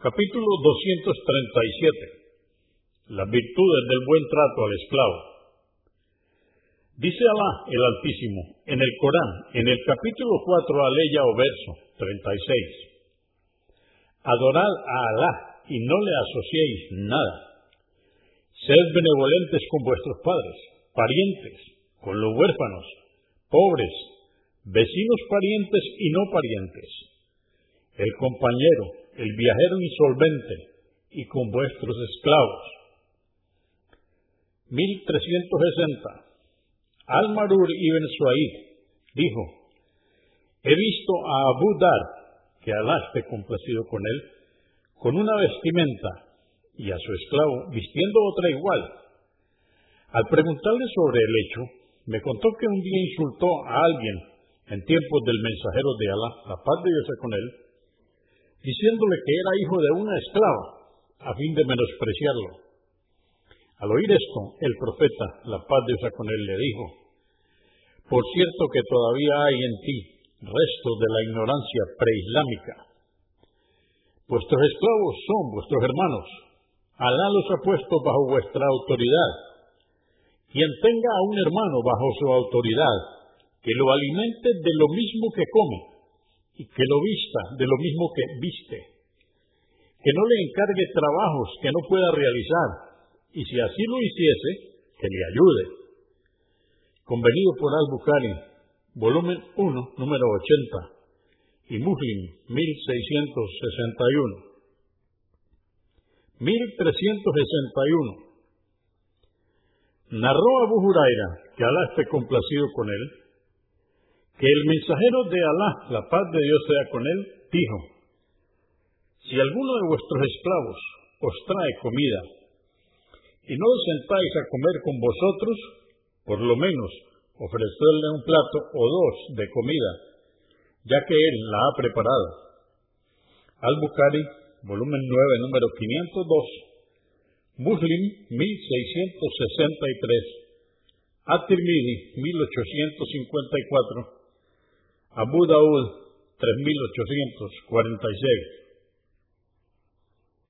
Capítulo 237. Las virtudes del buen trato al esclavo. Dice Alá el Altísimo en el Corán, en el capítulo 4, aleya o verso 36. Adorad a Alá y no le asociéis nada. Sed benevolentes con vuestros padres, parientes, con los huérfanos, pobres, vecinos parientes y no parientes, el compañero, el viajero insolvente y con vuestros esclavos. 1360. Al-Marur ibn Suaid dijo, he visto a Abu Dar, que Alá esté complacido con él, con una vestimenta y a su esclavo vistiendo otra igual. Al preguntarle sobre el hecho, me contó que un día insultó a alguien en tiempos del mensajero de Alá, la paz de Dios con él, diciéndole que era hijo de una esclava, a fin de menospreciarlo. Al oír esto, el profeta, la paz de Dios con él, le dijo, por cierto que todavía hay en ti restos de la ignorancia preislámica. Vuestros esclavos son vuestros hermanos. Alá los ha puesto bajo vuestra autoridad. Quien tenga a un hermano bajo su autoridad, que lo alimente de lo mismo que come y que lo vista de lo mismo que viste. Que no le encargue trabajos que no pueda realizar y si así lo hiciese, que le ayude. Convenido por Al-Bukhari, volumen 1, número 80, y Muslim, 1661. 1361. Narró Abu Huraira, que Alá esté complacido con él, que el mensajero de Alá, la paz de Dios sea con él, dijo, si alguno de vuestros esclavos os trae comida y no os sentáis a comer con vosotros, por lo menos ofrecerle un plato o dos de comida, ya que él la ha preparado. Al-Bukhari, volumen 9, número 502, Muslim 1663, At-Tirmidhi 1854, Abu Daud 3846.